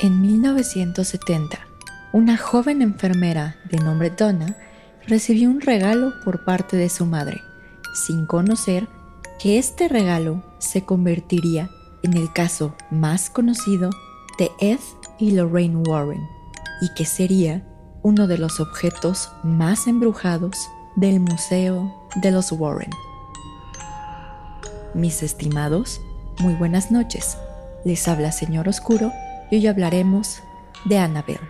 En 1970, una joven enfermera de nombre Donna recibió un regalo por parte de su madre, sin conocer que este regalo se convertiría en el caso más conocido de Ed y Lorraine Warren, y que sería uno de los objetos más embrujados del Museo de los Warren. Mis estimados, muy buenas noches. Les habla Señor Oscuro y hoy hablaremos de Annabelle.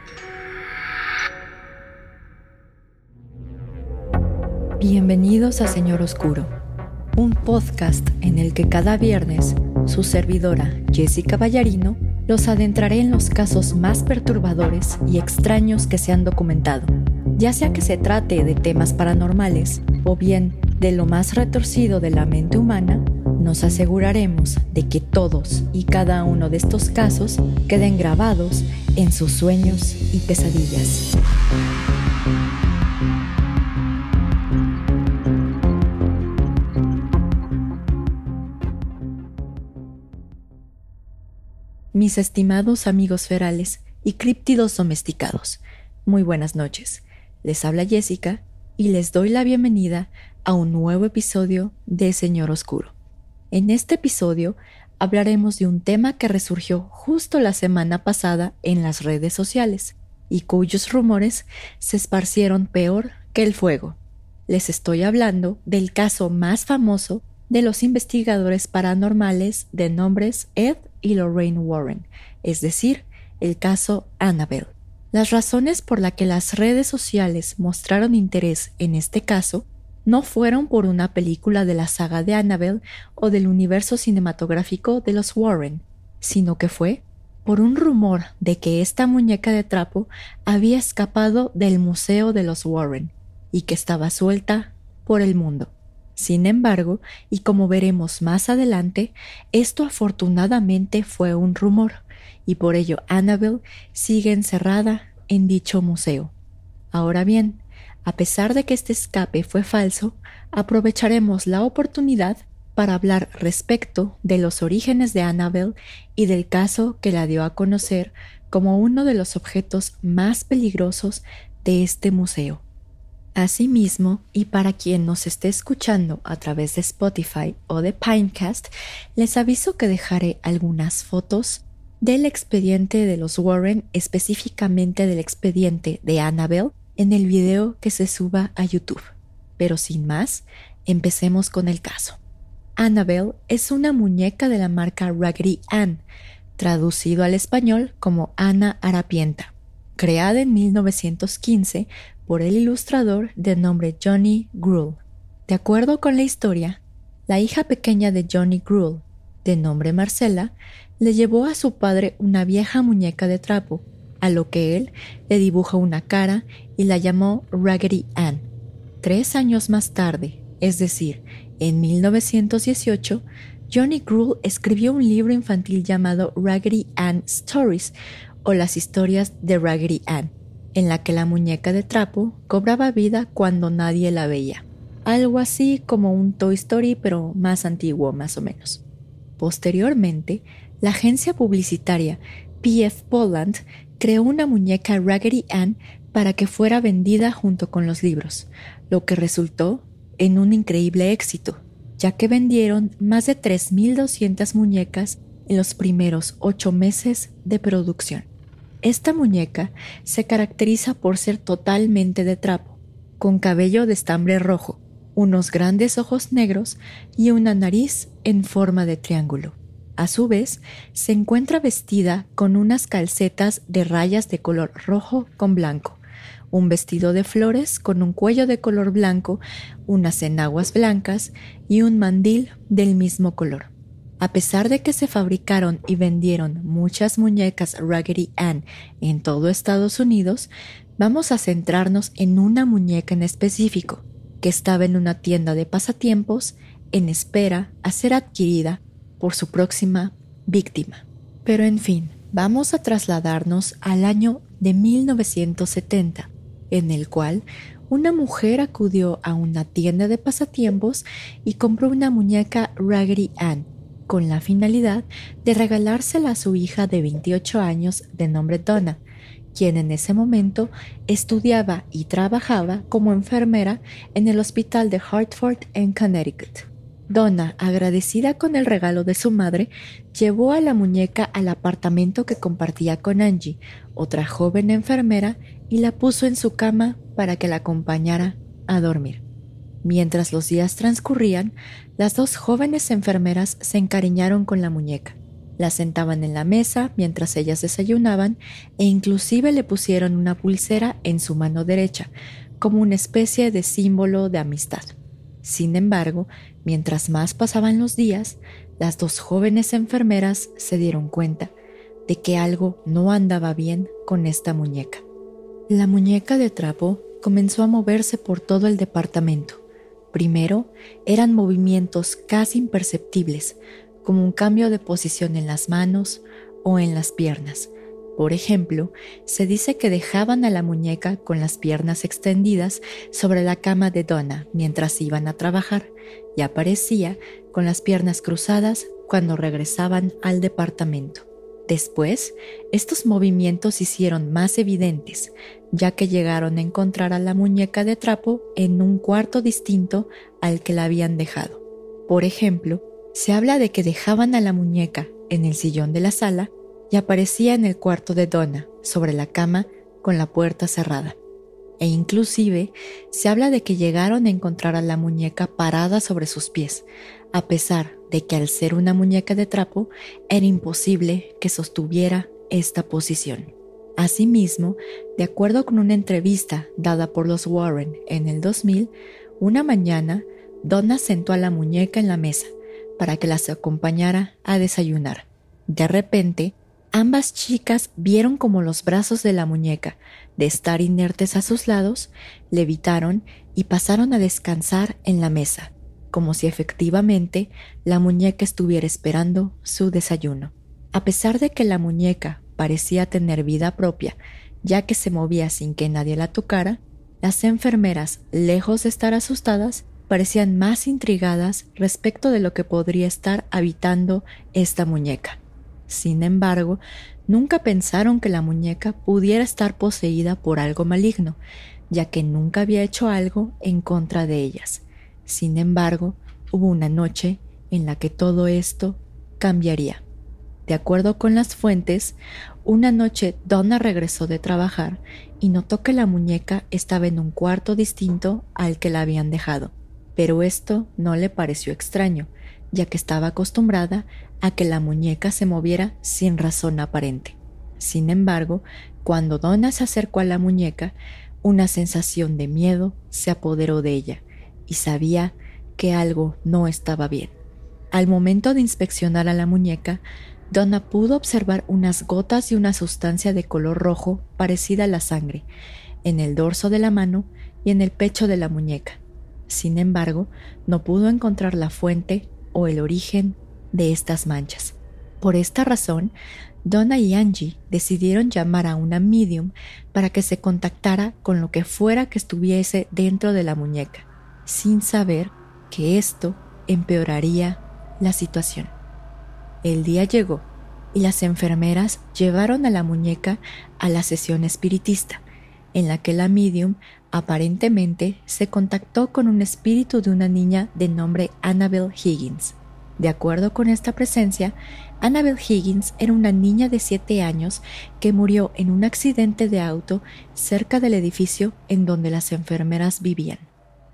Bienvenidos a Señor Oscuro, un podcast en el que cada viernes su servidora Jessica Ballarino los adentraré en los casos más perturbadores y extraños que se han documentado, ya sea que se trate de temas paranormales o bien de lo más retorcido de la mente humana, nos aseguraremos de que todos y cada uno de estos casos queden grabados en sus sueños y pesadillas. Mis estimados amigos ferales y críptidos domesticados, muy buenas noches. Les habla Jessica y les doy la bienvenida a un nuevo episodio de Señor Oscuro. En este episodio hablaremos de un tema que resurgió justo la semana pasada en las redes sociales y cuyos rumores se esparcieron peor que el fuego. Les estoy hablando del caso más famoso de los investigadores paranormales de nombres Ed y Lorraine Warren, es decir, el caso Annabelle. Las razones por las que las redes sociales mostraron interés en este caso no fueron por una película de la saga de Annabelle o del universo cinematográfico de los Warren, sino que fue por un rumor de que esta muñeca de trapo había escapado del Museo de los Warren y que estaba suelta por el mundo. Sin embargo, y como veremos más adelante, esto afortunadamente fue un rumor, y por ello Annabelle sigue encerrada en dicho museo. Ahora bien, a pesar de que este escape fue falso, aprovecharemos la oportunidad para hablar respecto de los orígenes de Annabel y del caso que la dio a conocer como uno de los objetos más peligrosos de este museo. Asimismo, y para quien nos esté escuchando a través de Spotify o de Pinecast, les aviso que dejaré algunas fotos del expediente de los Warren, específicamente del expediente de Annabel, en el video que se suba a YouTube. Pero sin más, empecemos con el caso. Annabelle es una muñeca de la marca Raggedy Ann, traducido al español como Ana Harapienta, creada en 1915 por el ilustrador de nombre Johnny Gruhl. De acuerdo con la historia, la hija pequeña de Johnny Gruhl, de nombre Marcela, le llevó a su padre una vieja muñeca de trapo a lo que él le dibujó una cara y la llamó Raggedy Ann. Tres años más tarde, es decir, en 1918, Johnny Gruhl escribió un libro infantil llamado Raggedy Ann Stories o las historias de Raggedy Ann, en la que la muñeca de trapo cobraba vida cuando nadie la veía. Algo así como un Toy Story pero más antiguo más o menos. Posteriormente, la agencia publicitaria P.F. Poland creó una muñeca Raggedy Ann para que fuera vendida junto con los libros, lo que resultó en un increíble éxito, ya que vendieron más de 3.200 muñecas en los primeros ocho meses de producción. Esta muñeca se caracteriza por ser totalmente de trapo, con cabello de estambre rojo, unos grandes ojos negros y una nariz en forma de triángulo. A su vez, se encuentra vestida con unas calcetas de rayas de color rojo con blanco, un vestido de flores con un cuello de color blanco, unas enaguas blancas y un mandil del mismo color. A pesar de que se fabricaron y vendieron muchas muñecas Raggedy Ann en todo Estados Unidos, vamos a centrarnos en una muñeca en específico, que estaba en una tienda de pasatiempos en espera a ser adquirida por su próxima víctima. Pero en fin, vamos a trasladarnos al año de 1970, en el cual una mujer acudió a una tienda de pasatiempos y compró una muñeca Raggedy Ann, con la finalidad de regalársela a su hija de 28 años de nombre Donna, quien en ese momento estudiaba y trabajaba como enfermera en el hospital de Hartford en Connecticut. Donna, agradecida con el regalo de su madre, llevó a la muñeca al apartamento que compartía con Angie, otra joven enfermera, y la puso en su cama para que la acompañara a dormir. Mientras los días transcurrían, las dos jóvenes enfermeras se encariñaron con la muñeca. La sentaban en la mesa mientras ellas desayunaban e inclusive le pusieron una pulsera en su mano derecha, como una especie de símbolo de amistad. Sin embargo, mientras más pasaban los días, las dos jóvenes enfermeras se dieron cuenta de que algo no andaba bien con esta muñeca. La muñeca de trapo comenzó a moverse por todo el departamento. Primero eran movimientos casi imperceptibles, como un cambio de posición en las manos o en las piernas. Por ejemplo, se dice que dejaban a la muñeca con las piernas extendidas sobre la cama de Donna mientras iban a trabajar y aparecía con las piernas cruzadas cuando regresaban al departamento. Después, estos movimientos se hicieron más evidentes, ya que llegaron a encontrar a la muñeca de trapo en un cuarto distinto al que la habían dejado. Por ejemplo, se habla de que dejaban a la muñeca en el sillón de la sala y aparecía en el cuarto de Donna, sobre la cama, con la puerta cerrada. E inclusive se habla de que llegaron a encontrar a la muñeca parada sobre sus pies, a pesar de que al ser una muñeca de trapo era imposible que sostuviera esta posición. Asimismo, de acuerdo con una entrevista dada por los Warren en el 2000, una mañana Donna sentó a la muñeca en la mesa para que las acompañara a desayunar. De repente, ambas chicas vieron como los brazos de la muñeca, de estar inertes a sus lados, levitaron y pasaron a descansar en la mesa, como si efectivamente la muñeca estuviera esperando su desayuno. A pesar de que la muñeca parecía tener vida propia, ya que se movía sin que nadie la tocara, las enfermeras, lejos de estar asustadas, parecían más intrigadas respecto de lo que podría estar habitando esta muñeca. Sin embargo, nunca pensaron que la muñeca pudiera estar poseída por algo maligno, ya que nunca había hecho algo en contra de ellas. Sin embargo, hubo una noche en la que todo esto cambiaría. De acuerdo con las fuentes, una noche Donna regresó de trabajar y notó que la muñeca estaba en un cuarto distinto al que la habían dejado pero esto no le pareció extraño, ya que estaba acostumbrada a que la muñeca se moviera sin razón aparente. Sin embargo, cuando Donna se acercó a la muñeca, una sensación de miedo se apoderó de ella y sabía que algo no estaba bien. Al momento de inspeccionar a la muñeca, Donna pudo observar unas gotas de una sustancia de color rojo parecida a la sangre en el dorso de la mano y en el pecho de la muñeca. Sin embargo, no pudo encontrar la fuente o el origen de estas manchas. Por esta razón, Donna y Angie decidieron llamar a una medium para que se contactara con lo que fuera que estuviese dentro de la muñeca, sin saber que esto empeoraría la situación. El día llegó y las enfermeras llevaron a la muñeca a la sesión espiritista, en la que la medium aparentemente se contactó con un espíritu de una niña de nombre Annabel Higgins. De acuerdo con esta presencia, Annabel Higgins era una niña de 7 años que murió en un accidente de auto cerca del edificio en donde las enfermeras vivían.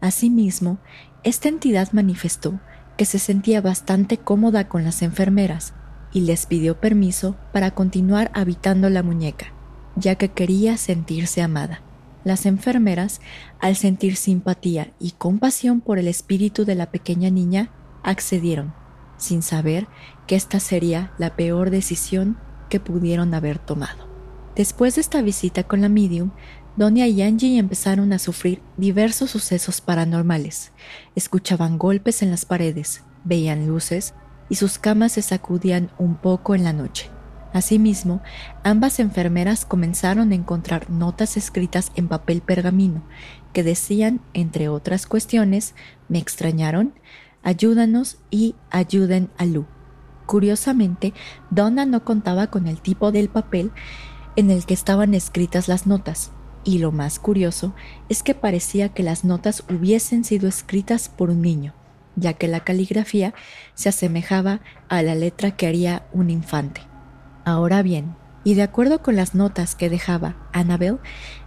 Asimismo, esta entidad manifestó que se sentía bastante cómoda con las enfermeras y les pidió permiso para continuar habitando la muñeca, ya que quería sentirse amada. Las enfermeras, al sentir simpatía y compasión por el espíritu de la pequeña niña, accedieron, sin saber que esta sería la peor decisión que pudieron haber tomado. Después de esta visita con la medium, Donia y Angie empezaron a sufrir diversos sucesos paranormales. Escuchaban golpes en las paredes, veían luces y sus camas se sacudían un poco en la noche. Asimismo, ambas enfermeras comenzaron a encontrar notas escritas en papel pergamino que decían, entre otras cuestiones, me extrañaron, ayúdanos y ayuden a Lu. Curiosamente, Donna no contaba con el tipo del papel en el que estaban escritas las notas, y lo más curioso es que parecía que las notas hubiesen sido escritas por un niño, ya que la caligrafía se asemejaba a la letra que haría un infante. Ahora bien, y de acuerdo con las notas que dejaba Annabel,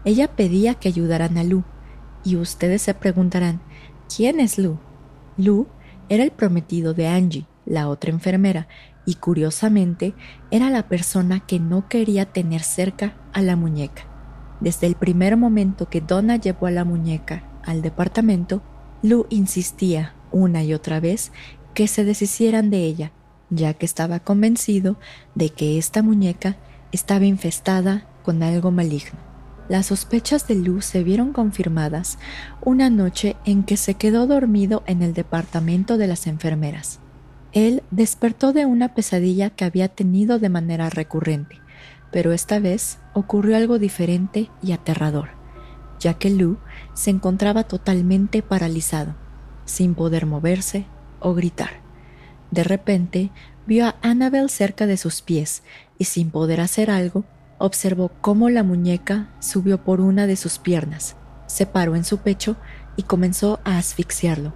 ella pedía que ayudaran a Lou. Y ustedes se preguntarán, ¿quién es Lou? Lou era el prometido de Angie, la otra enfermera, y curiosamente era la persona que no quería tener cerca a la muñeca. Desde el primer momento que Donna llevó a la muñeca al departamento, Lou insistía una y otra vez que se deshicieran de ella, ya que estaba convencido de que esta muñeca estaba infestada con algo maligno. Las sospechas de Lou se vieron confirmadas una noche en que se quedó dormido en el departamento de las enfermeras. Él despertó de una pesadilla que había tenido de manera recurrente, pero esta vez ocurrió algo diferente y aterrador, ya que Lou se encontraba totalmente paralizado, sin poder moverse o gritar. De repente vio a Annabel cerca de sus pies y sin poder hacer algo, observó cómo la muñeca subió por una de sus piernas, se paró en su pecho y comenzó a asfixiarlo,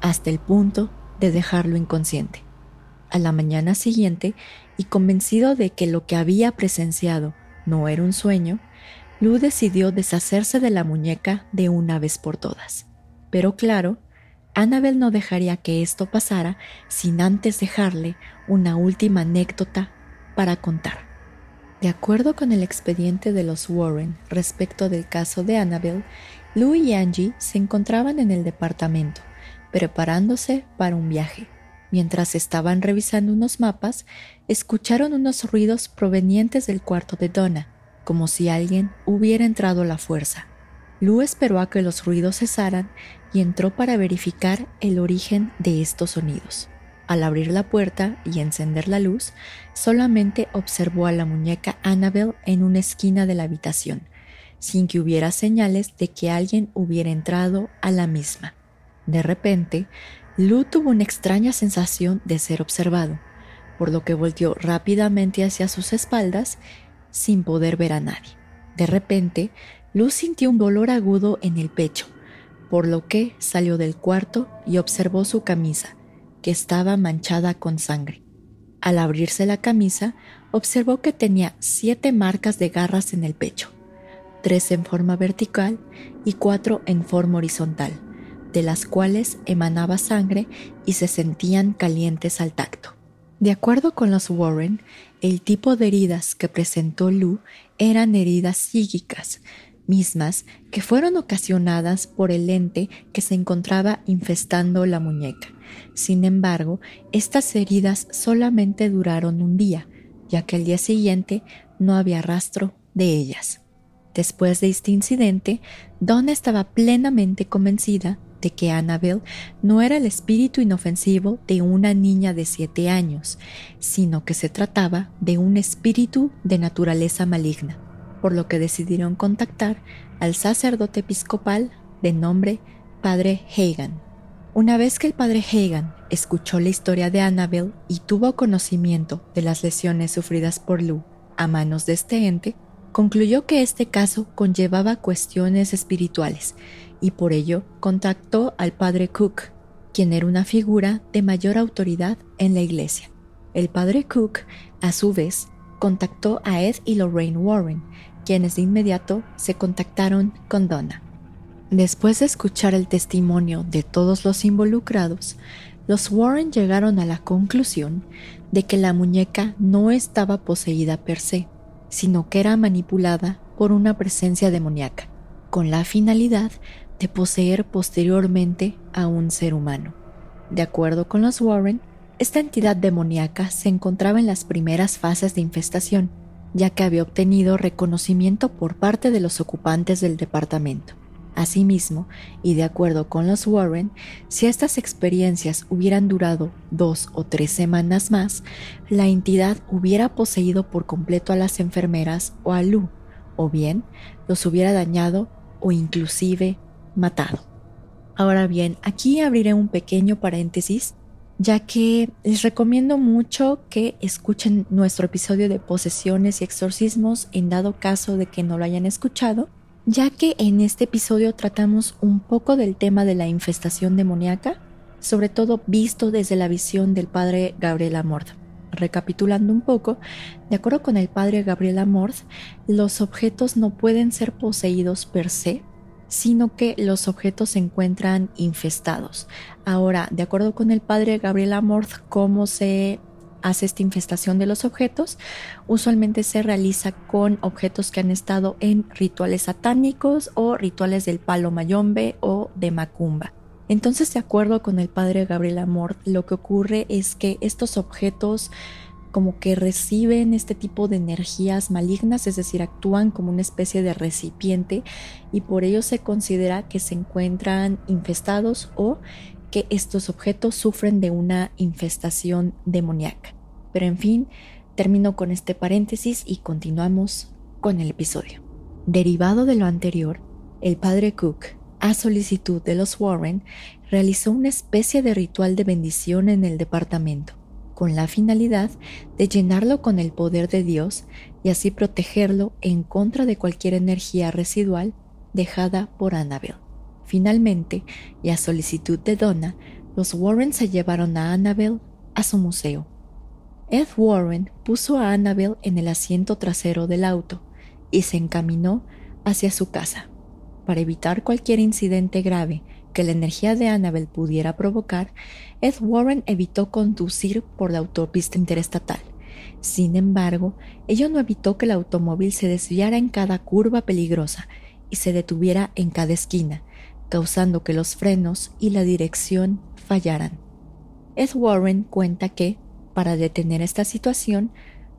hasta el punto de dejarlo inconsciente. A la mañana siguiente, y convencido de que lo que había presenciado no era un sueño, Lu decidió deshacerse de la muñeca de una vez por todas. Pero claro, Annabel no dejaría que esto pasara sin antes dejarle una última anécdota para contar. De acuerdo con el expediente de los Warren respecto del caso de Annabel, Lou y Angie se encontraban en el departamento, preparándose para un viaje. Mientras estaban revisando unos mapas, escucharon unos ruidos provenientes del cuarto de Donna, como si alguien hubiera entrado a la fuerza. Lou esperó a que los ruidos cesaran y entró para verificar el origen de estos sonidos. Al abrir la puerta y encender la luz, solamente observó a la muñeca Annabel en una esquina de la habitación, sin que hubiera señales de que alguien hubiera entrado a la misma. De repente, Lou tuvo una extraña sensación de ser observado, por lo que volteó rápidamente hacia sus espaldas sin poder ver a nadie. De repente, Lou sintió un dolor agudo en el pecho, por lo que salió del cuarto y observó su camisa, que estaba manchada con sangre. Al abrirse la camisa, observó que tenía siete marcas de garras en el pecho, tres en forma vertical y cuatro en forma horizontal, de las cuales emanaba sangre y se sentían calientes al tacto. De acuerdo con los Warren, el tipo de heridas que presentó Lou eran heridas psíquicas, mismas que fueron ocasionadas por el ente que se encontraba infestando la muñeca. Sin embargo, estas heridas solamente duraron un día, ya que al día siguiente no había rastro de ellas. Después de este incidente, Donna estaba plenamente convencida de que Annabel no era el espíritu inofensivo de una niña de siete años, sino que se trataba de un espíritu de naturaleza maligna por lo que decidieron contactar al sacerdote episcopal de nombre Padre Hagan. Una vez que el padre Hagan escuchó la historia de Annabel y tuvo conocimiento de las lesiones sufridas por Lou a manos de este ente, concluyó que este caso conllevaba cuestiones espirituales y por ello contactó al padre Cook, quien era una figura de mayor autoridad en la iglesia. El padre Cook, a su vez, contactó a Ed y Lorraine Warren, quienes de inmediato se contactaron con Donna. Después de escuchar el testimonio de todos los involucrados, los Warren llegaron a la conclusión de que la muñeca no estaba poseída per se, sino que era manipulada por una presencia demoníaca, con la finalidad de poseer posteriormente a un ser humano. De acuerdo con los Warren, esta entidad demoníaca se encontraba en las primeras fases de infestación ya que había obtenido reconocimiento por parte de los ocupantes del departamento. Asimismo, y de acuerdo con los Warren, si estas experiencias hubieran durado dos o tres semanas más, la entidad hubiera poseído por completo a las enfermeras o a Lu, o bien los hubiera dañado o inclusive matado. Ahora bien, aquí abriré un pequeño paréntesis ya que les recomiendo mucho que escuchen nuestro episodio de posesiones y exorcismos en dado caso de que no lo hayan escuchado, ya que en este episodio tratamos un poco del tema de la infestación demoníaca, sobre todo visto desde la visión del padre Gabriel Amorth. Recapitulando un poco, de acuerdo con el padre Gabriel Amorth, los objetos no pueden ser poseídos per se, sino que los objetos se encuentran infestados. Ahora, de acuerdo con el padre Gabriel Amorth, cómo se hace esta infestación de los objetos, usualmente se realiza con objetos que han estado en rituales satánicos o rituales del palo mayombe o de macumba. Entonces, de acuerdo con el padre Gabriel Amorth, lo que ocurre es que estos objetos como que reciben este tipo de energías malignas, es decir, actúan como una especie de recipiente y por ello se considera que se encuentran infestados o que estos objetos sufren de una infestación demoníaca. Pero en fin, termino con este paréntesis y continuamos con el episodio. Derivado de lo anterior, el padre Cook, a solicitud de los Warren, realizó una especie de ritual de bendición en el departamento con la finalidad de llenarlo con el poder de Dios y así protegerlo en contra de cualquier energía residual dejada por Annabel. Finalmente, y a solicitud de Donna, los Warren se llevaron a Annabel a su museo. Ed Warren puso a Annabel en el asiento trasero del auto y se encaminó hacia su casa. Para evitar cualquier incidente grave que la energía de Annabel pudiera provocar, Ed Warren evitó conducir por la autopista interestatal. Sin embargo, ello no evitó que el automóvil se desviara en cada curva peligrosa y se detuviera en cada esquina, causando que los frenos y la dirección fallaran. Ed Warren cuenta que, para detener esta situación,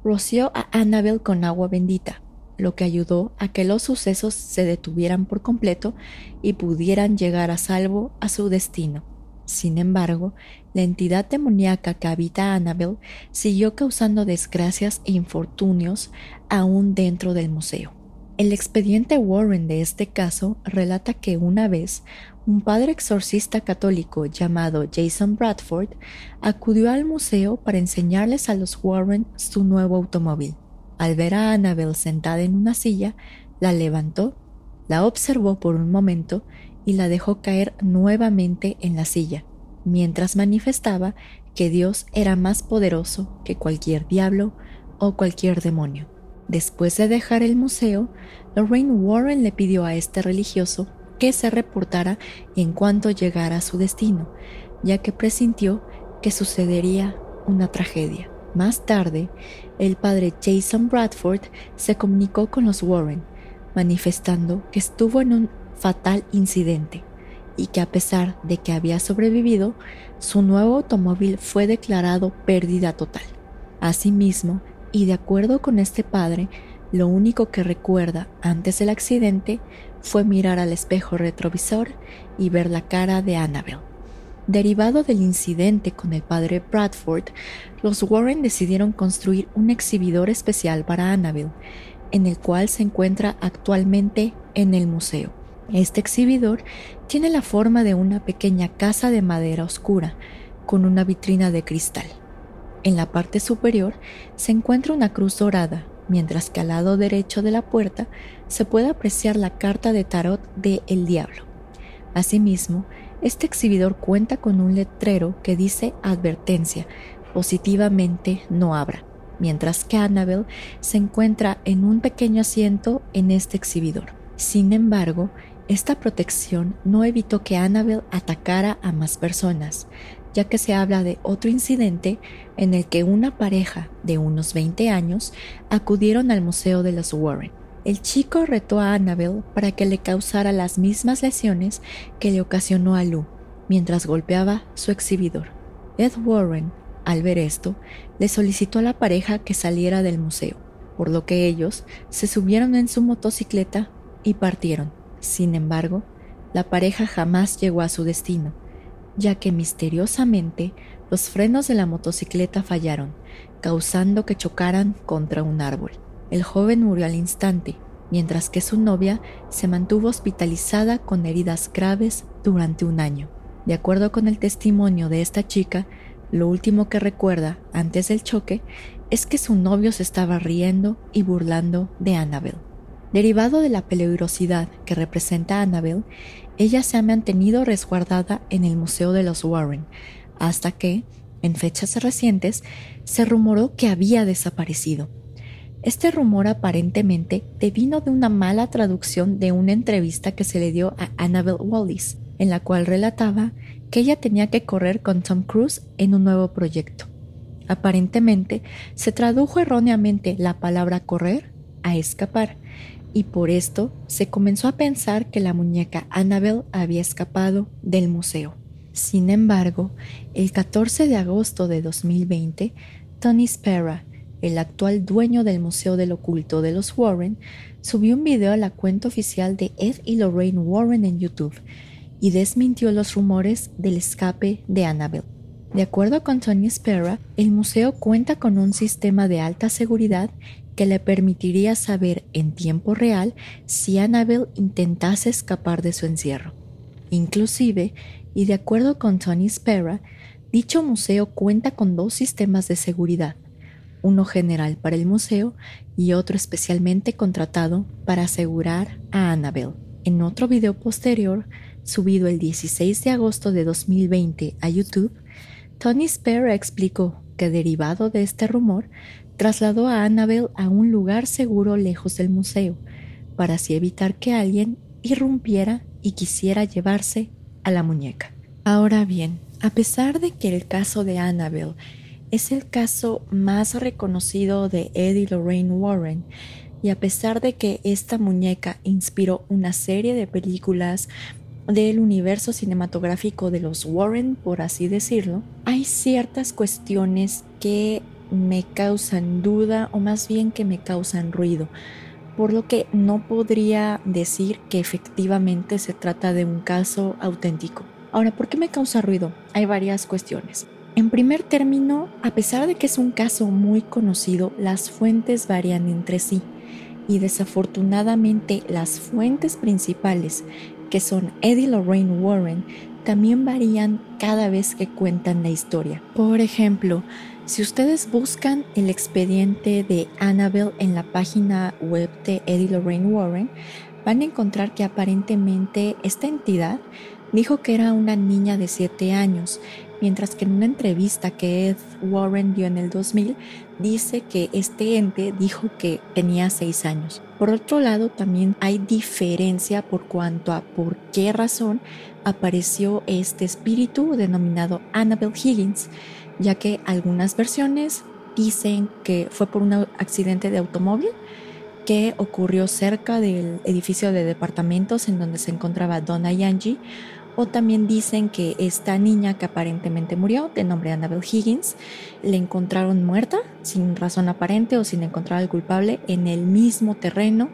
roció a Annabel con agua bendita, lo que ayudó a que los sucesos se detuvieran por completo y pudieran llegar a salvo a su destino. Sin embargo, la entidad demoníaca que habita Annabel siguió causando desgracias e infortunios aún dentro del museo. El expediente Warren de este caso relata que una vez un padre exorcista católico llamado Jason Bradford acudió al museo para enseñarles a los Warren su nuevo automóvil. Al ver a Annabel sentada en una silla, la levantó, la observó por un momento y la dejó caer nuevamente en la silla, mientras manifestaba que Dios era más poderoso que cualquier diablo o cualquier demonio. Después de dejar el museo, Lorraine Warren le pidió a este religioso que se reportara en cuanto llegara a su destino, ya que presintió que sucedería una tragedia. Más tarde, el padre Jason Bradford se comunicó con los Warren, manifestando que estuvo en un fatal incidente y que a pesar de que había sobrevivido, su nuevo automóvil fue declarado pérdida total. Asimismo, y de acuerdo con este padre, lo único que recuerda antes del accidente fue mirar al espejo retrovisor y ver la cara de Annabel. Derivado del incidente con el padre Bradford, los Warren decidieron construir un exhibidor especial para Annabel, en el cual se encuentra actualmente en el museo. Este exhibidor tiene la forma de una pequeña casa de madera oscura, con una vitrina de cristal. En la parte superior se encuentra una cruz dorada, mientras que al lado derecho de la puerta se puede apreciar la carta de tarot de El Diablo. Asimismo, este exhibidor cuenta con un letrero que dice advertencia, positivamente no abra, mientras que Annabel se encuentra en un pequeño asiento en este exhibidor. Sin embargo, esta protección no evitó que Annabel atacara a más personas, ya que se habla de otro incidente en el que una pareja de unos 20 años acudieron al Museo de los Warren el chico retó a Annabel para que le causara las mismas lesiones que le ocasionó a Lou mientras golpeaba su exhibidor. Ed Warren, al ver esto, le solicitó a la pareja que saliera del museo, por lo que ellos se subieron en su motocicleta y partieron. Sin embargo, la pareja jamás llegó a su destino, ya que misteriosamente los frenos de la motocicleta fallaron, causando que chocaran contra un árbol. El joven murió al instante, mientras que su novia se mantuvo hospitalizada con heridas graves durante un año. De acuerdo con el testimonio de esta chica, Lo último que recuerda antes del choque es que su novio se estaba riendo y burlando de Annabelle. Derivado de la peligrosidad que representa Annabelle, ella se ha mantenido resguardada en el Museo de los Warren, hasta que, en fechas recientes, se rumoró que había desaparecido. Este rumor aparentemente devino de una mala traducción de una entrevista que se le dio a Annabelle Wallis, en la cual relataba que ella tenía que correr con Tom Cruise en un nuevo proyecto. Aparentemente, se tradujo erróneamente la palabra correr a escapar, y por esto se comenzó a pensar que la muñeca Annabelle había escapado del museo. Sin embargo, el 14 de agosto de 2020, Tony Sparrow, el actual dueño del Museo del Oculto de los Warren, subió un video a la cuenta oficial de Ed y Lorraine Warren en YouTube y desmintió los rumores del escape de Annabelle. De acuerdo con Tony Sparrow, el museo cuenta con un sistema de alta seguridad que le permitiría saber en tiempo real si Annabelle intentase escapar de su encierro. Inclusive, y de acuerdo con Tony Sparrow, dicho museo cuenta con dos sistemas de seguridad, uno general para el museo y otro especialmente contratado para asegurar a Annabelle. En otro video posterior, subido el 16 de agosto de 2020 a YouTube, Tony Sparrow explicó que derivado de este rumor, trasladó a Annabelle a un lugar seguro lejos del museo, para así evitar que alguien irrumpiera y quisiera llevarse a la muñeca. Ahora bien, a pesar de que el caso de Annabelle es el caso más reconocido de Eddie Lorraine Warren, y a pesar de que esta muñeca inspiró una serie de películas del universo cinematográfico de los Warren, por así decirlo, hay ciertas cuestiones que me causan duda o más bien que me causan ruido, por lo que no podría decir que efectivamente se trata de un caso auténtico. Ahora, ¿por qué me causa ruido? Hay varias cuestiones. En primer término, a pesar de que es un caso muy conocido, las fuentes varían entre sí y desafortunadamente las fuentes principales, que son Eddie Lorraine Warren, también varían cada vez que cuentan la historia. Por ejemplo, si ustedes buscan el expediente de Annabelle en la página web de Eddie Lorraine Warren, van a encontrar que aparentemente esta entidad dijo que era una niña de 7 años mientras que en una entrevista que Ed Warren dio en el 2000 dice que este ente dijo que tenía 6 años. Por otro lado, también hay diferencia por cuanto a por qué razón apareció este espíritu denominado Annabelle Higgins, ya que algunas versiones dicen que fue por un accidente de automóvil que ocurrió cerca del edificio de departamentos en donde se encontraba Donna y Angie, o también dicen que esta niña que aparentemente murió, de nombre Annabelle Higgins, le encontraron muerta, sin razón aparente o sin encontrar al culpable, en el mismo terreno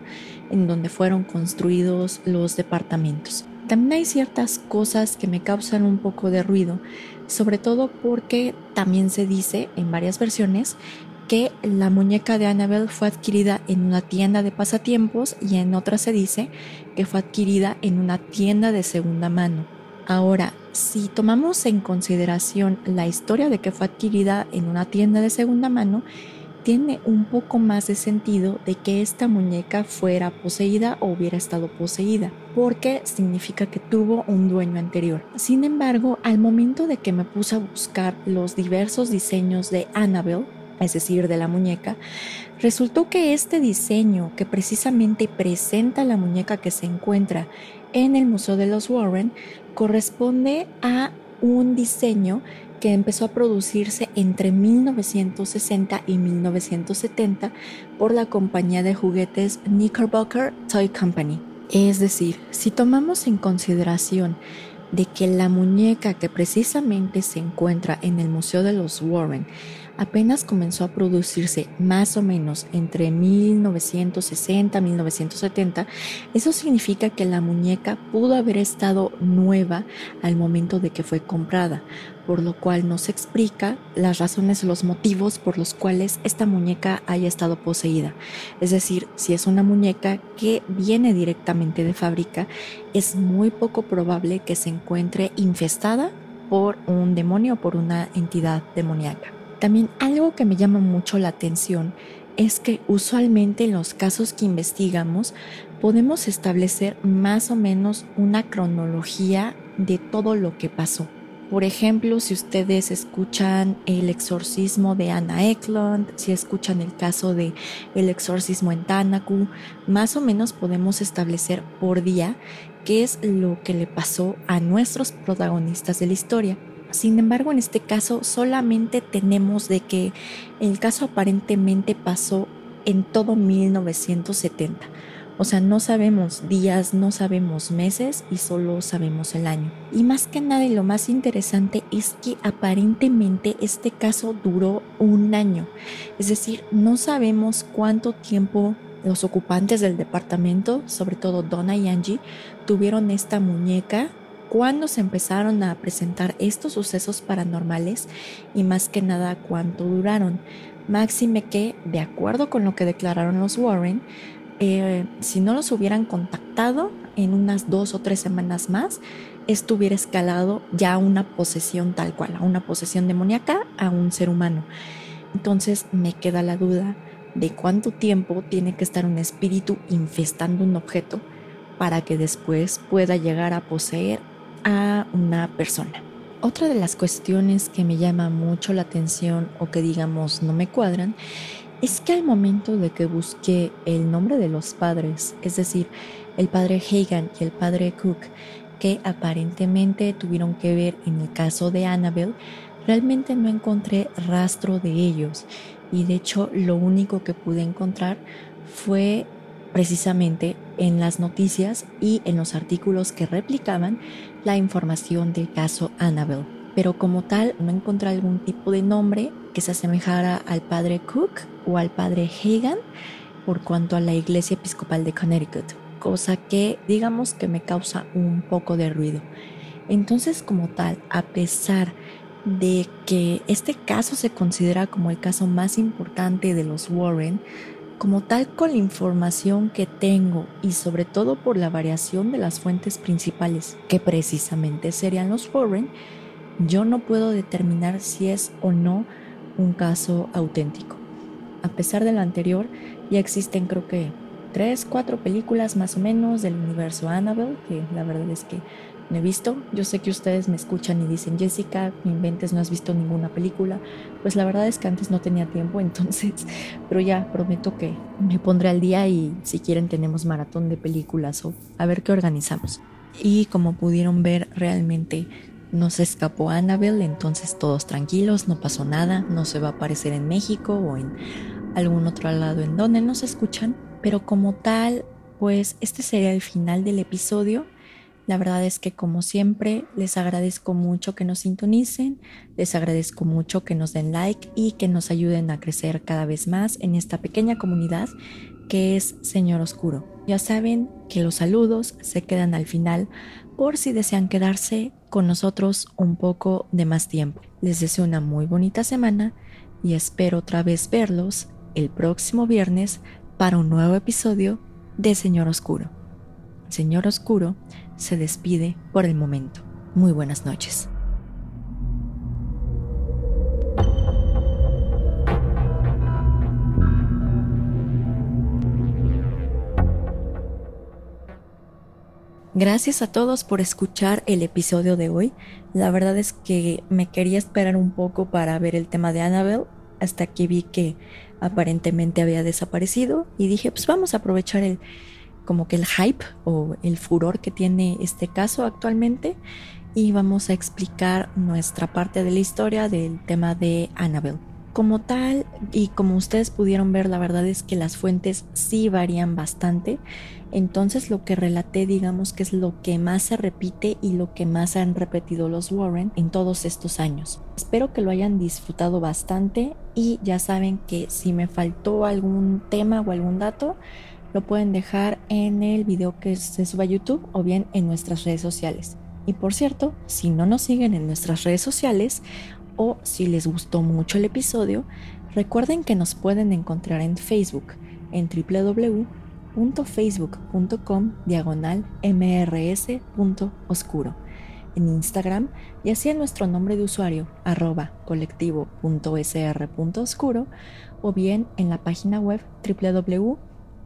en donde fueron construidos los departamentos. También hay ciertas cosas que me causan un poco de ruido, sobre todo porque también se dice en varias versiones que la muñeca de Annabelle fue adquirida en una tienda de pasatiempos y en otra se dice que fue adquirida en una tienda de segunda mano. Ahora, si tomamos en consideración la historia de que fue adquirida en una tienda de segunda mano, tiene un poco más de sentido de que esta muñeca fuera poseída o hubiera estado poseída, porque significa que tuvo un dueño anterior. Sin embargo, al momento de que me puse a buscar los diversos diseños de Annabelle, es decir, de la muñeca, resultó que este diseño que precisamente presenta la muñeca que se encuentra en el Museo de los Warren corresponde a un diseño que empezó a producirse entre 1960 y 1970 por la compañía de juguetes Knickerbocker Toy Company. Es decir, si tomamos en consideración de que la muñeca que precisamente se encuentra en el Museo de los Warren apenas comenzó a producirse más o menos entre 1960 y 1970, eso significa que la muñeca pudo haber estado nueva al momento de que fue comprada, por lo cual no se explica las razones o los motivos por los cuales esta muñeca haya estado poseída. Es decir, si es una muñeca que viene directamente de fábrica, es muy poco probable que se encuentre infestada por un demonio o por una entidad demoníaca. También algo que me llama mucho la atención es que usualmente en los casos que investigamos podemos establecer más o menos una cronología de todo lo que pasó. Por ejemplo, si ustedes escuchan el exorcismo de Anna Eklund, si escuchan el caso de el exorcismo en Tanaku, más o menos podemos establecer por día qué es lo que le pasó a nuestros protagonistas de la historia. Sin embargo, en este caso solamente tenemos de que el caso aparentemente pasó en todo 1970. O sea, no sabemos días, no sabemos meses y solo sabemos el año. Y más que nada y lo más interesante es que aparentemente este caso duró un año. Es decir, no sabemos cuánto tiempo los ocupantes del departamento, sobre todo Donna y Angie, tuvieron esta muñeca cuándo se empezaron a presentar estos sucesos paranormales y más que nada cuánto duraron. Máxime que, de acuerdo con lo que declararon los Warren, eh, si no los hubieran contactado en unas dos o tres semanas más, esto hubiera escalado ya a una posesión tal cual, a una posesión demoníaca a un ser humano. Entonces me queda la duda de cuánto tiempo tiene que estar un espíritu infestando un objeto para que después pueda llegar a poseer a una persona. Otra de las cuestiones que me llama mucho la atención o que digamos no me cuadran es que al momento de que busqué el nombre de los padres, es decir, el padre Hagan y el padre Cook, que aparentemente tuvieron que ver en el caso de Annabelle, realmente no encontré rastro de ellos y de hecho lo único que pude encontrar fue precisamente en las noticias y en los artículos que replicaban la información del caso Annabelle. Pero como tal no encontré algún tipo de nombre que se asemejara al padre Cook o al padre Hagan por cuanto a la iglesia episcopal de Connecticut, cosa que digamos que me causa un poco de ruido. Entonces como tal, a pesar de que este caso se considera como el caso más importante de los Warren, como tal con la información que tengo y sobre todo por la variación de las fuentes principales, que precisamente serían los Warren, yo no puedo determinar si es o no un caso auténtico. A pesar de lo anterior, ya existen creo que tres, cuatro películas más o menos del universo Annabelle, que la verdad es que no he visto. Yo sé que ustedes me escuchan y dicen, Jessica, me inventes, no has visto ninguna película. Pues la verdad es que antes no tenía tiempo, entonces, pero ya prometo que me pondré al día y si quieren tenemos maratón de películas o a ver qué organizamos. Y como pudieron ver, realmente no se escapó Annabelle, entonces todos tranquilos, no pasó nada, no se va a aparecer en México o en algún otro lado en donde nos escuchan, pero como tal, pues este sería el final del episodio. La verdad es que como siempre les agradezco mucho que nos sintonicen, les agradezco mucho que nos den like y que nos ayuden a crecer cada vez más en esta pequeña comunidad que es Señor Oscuro. Ya saben que los saludos se quedan al final por si desean quedarse con nosotros un poco de más tiempo. Les deseo una muy bonita semana y espero otra vez verlos el próximo viernes para un nuevo episodio de Señor Oscuro. Señor Oscuro se despide por el momento. Muy buenas noches. Gracias a todos por escuchar el episodio de hoy. La verdad es que me quería esperar un poco para ver el tema de Annabelle hasta que vi que aparentemente había desaparecido y dije, pues vamos a aprovechar el como que el hype o el furor que tiene este caso actualmente y vamos a explicar nuestra parte de la historia del tema de Annabelle. Como tal, y como ustedes pudieron ver, la verdad es que las fuentes sí varían bastante. Entonces lo que relaté, digamos que es lo que más se repite y lo que más han repetido los Warren en todos estos años. Espero que lo hayan disfrutado bastante y ya saben que si me faltó algún tema o algún dato, lo pueden dejar en el video que se suba a YouTube o bien en nuestras redes sociales. Y por cierto, si no nos siguen en nuestras redes sociales, o si les gustó mucho el episodio, recuerden que nos pueden encontrar en Facebook en www.facebook.com diagonal mrs.oscuro en Instagram y así en nuestro nombre de usuario arroba colectivo.sr.oscuro o bien en la página web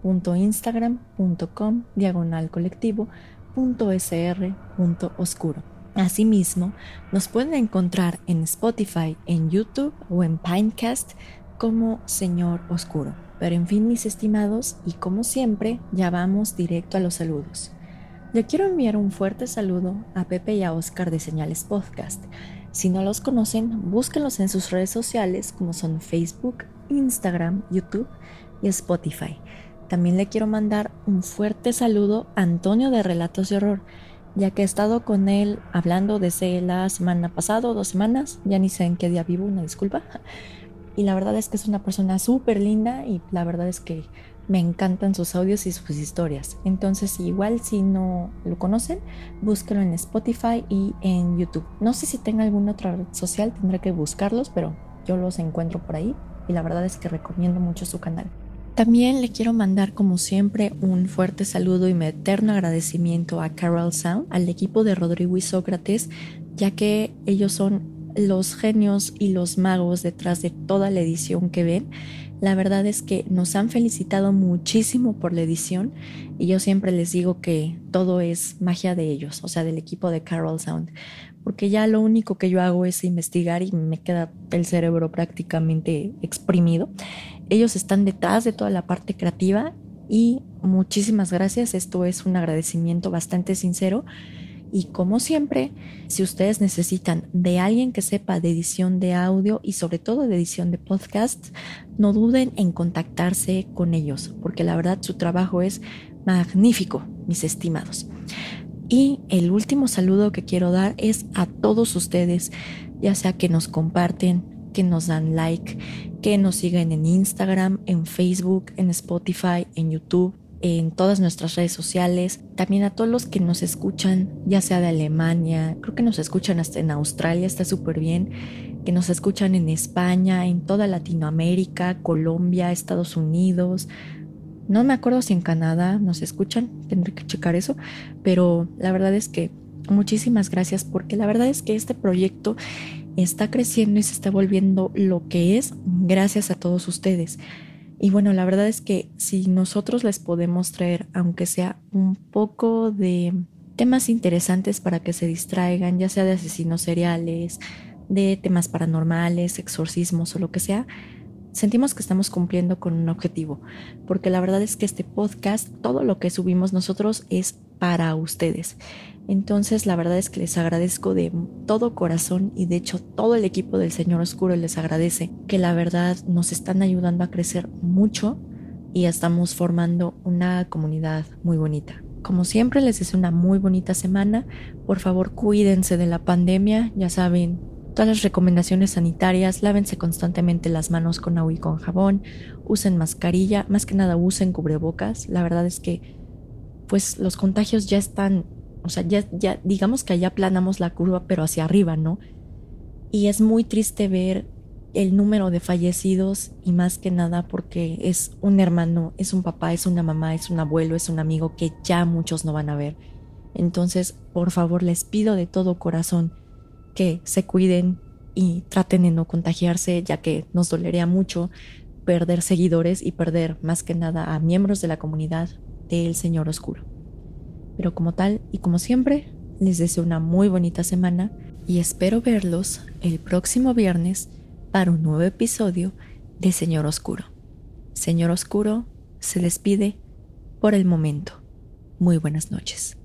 www.instagram.com diagonal colectivo.sr.oscuro. Asimismo, nos pueden encontrar en Spotify, en YouTube o en Pinecast como Señor Oscuro. Pero en fin, mis estimados, y como siempre, ya vamos directo a los saludos. Le quiero enviar un fuerte saludo a Pepe y a Oscar de Señales Podcast. Si no los conocen, búsquenlos en sus redes sociales como son Facebook, Instagram, YouTube y Spotify. También le quiero mandar un fuerte saludo a Antonio de Relatos de Horror, ya que he estado con él hablando desde la semana pasada, dos semanas, ya ni sé en qué día vivo, una disculpa. Y la verdad es que es una persona súper linda y la verdad es que me encantan sus audios y sus historias. Entonces, igual si no lo conocen, búsquelo en Spotify y en YouTube. No sé si tenga alguna otra red social, tendré que buscarlos, pero yo los encuentro por ahí y la verdad es que recomiendo mucho su canal. También le quiero mandar como siempre un fuerte saludo y mi eterno agradecimiento a Carol Sound, al equipo de Rodrigo y Sócrates, ya que ellos son los genios y los magos detrás de toda la edición que ven. La verdad es que nos han felicitado muchísimo por la edición y yo siempre les digo que todo es magia de ellos, o sea, del equipo de Carol Sound, porque ya lo único que yo hago es investigar y me queda el cerebro prácticamente exprimido. Ellos están detrás de toda la parte creativa y muchísimas gracias. Esto es un agradecimiento bastante sincero. Y como siempre, si ustedes necesitan de alguien que sepa de edición de audio y sobre todo de edición de podcast, no duden en contactarse con ellos, porque la verdad su trabajo es magnífico, mis estimados. Y el último saludo que quiero dar es a todos ustedes, ya sea que nos comparten, que nos dan like, que nos siguen en Instagram, en Facebook, en Spotify, en YouTube, en todas nuestras redes sociales. También a todos los que nos escuchan, ya sea de Alemania, creo que nos escuchan hasta en Australia, está súper bien, que nos escuchan en España, en toda Latinoamérica, Colombia, Estados Unidos. No me acuerdo si en Canadá nos escuchan, tendré que checar eso, pero la verdad es que muchísimas gracias porque la verdad es que este proyecto está creciendo y se está volviendo lo que es gracias a todos ustedes. Y bueno, la verdad es que si nosotros les podemos traer, aunque sea un poco de temas interesantes para que se distraigan, ya sea de asesinos seriales, de temas paranormales, exorcismos o lo que sea, sentimos que estamos cumpliendo con un objetivo, porque la verdad es que este podcast, todo lo que subimos nosotros es para ustedes. Entonces la verdad es que les agradezco de todo corazón y de hecho todo el equipo del Señor Oscuro les agradece que la verdad nos están ayudando a crecer mucho y estamos formando una comunidad muy bonita. Como siempre les deseo una muy bonita semana. Por favor cuídense de la pandemia, ya saben, todas las recomendaciones sanitarias, lávense constantemente las manos con agua y con jabón, usen mascarilla, más que nada usen cubrebocas. La verdad es que pues los contagios ya están, o sea, ya, ya digamos que ya planamos la curva, pero hacia arriba, ¿no? Y es muy triste ver el número de fallecidos y más que nada porque es un hermano, es un papá, es una mamá, es un abuelo, es un amigo que ya muchos no van a ver. Entonces, por favor, les pido de todo corazón que se cuiden y traten de no contagiarse, ya que nos dolería mucho perder seguidores y perder más que nada a miembros de la comunidad del Señor Oscuro. Pero como tal y como siempre, les deseo una muy bonita semana y espero verlos el próximo viernes para un nuevo episodio de Señor Oscuro. Señor Oscuro se despide por el momento. Muy buenas noches.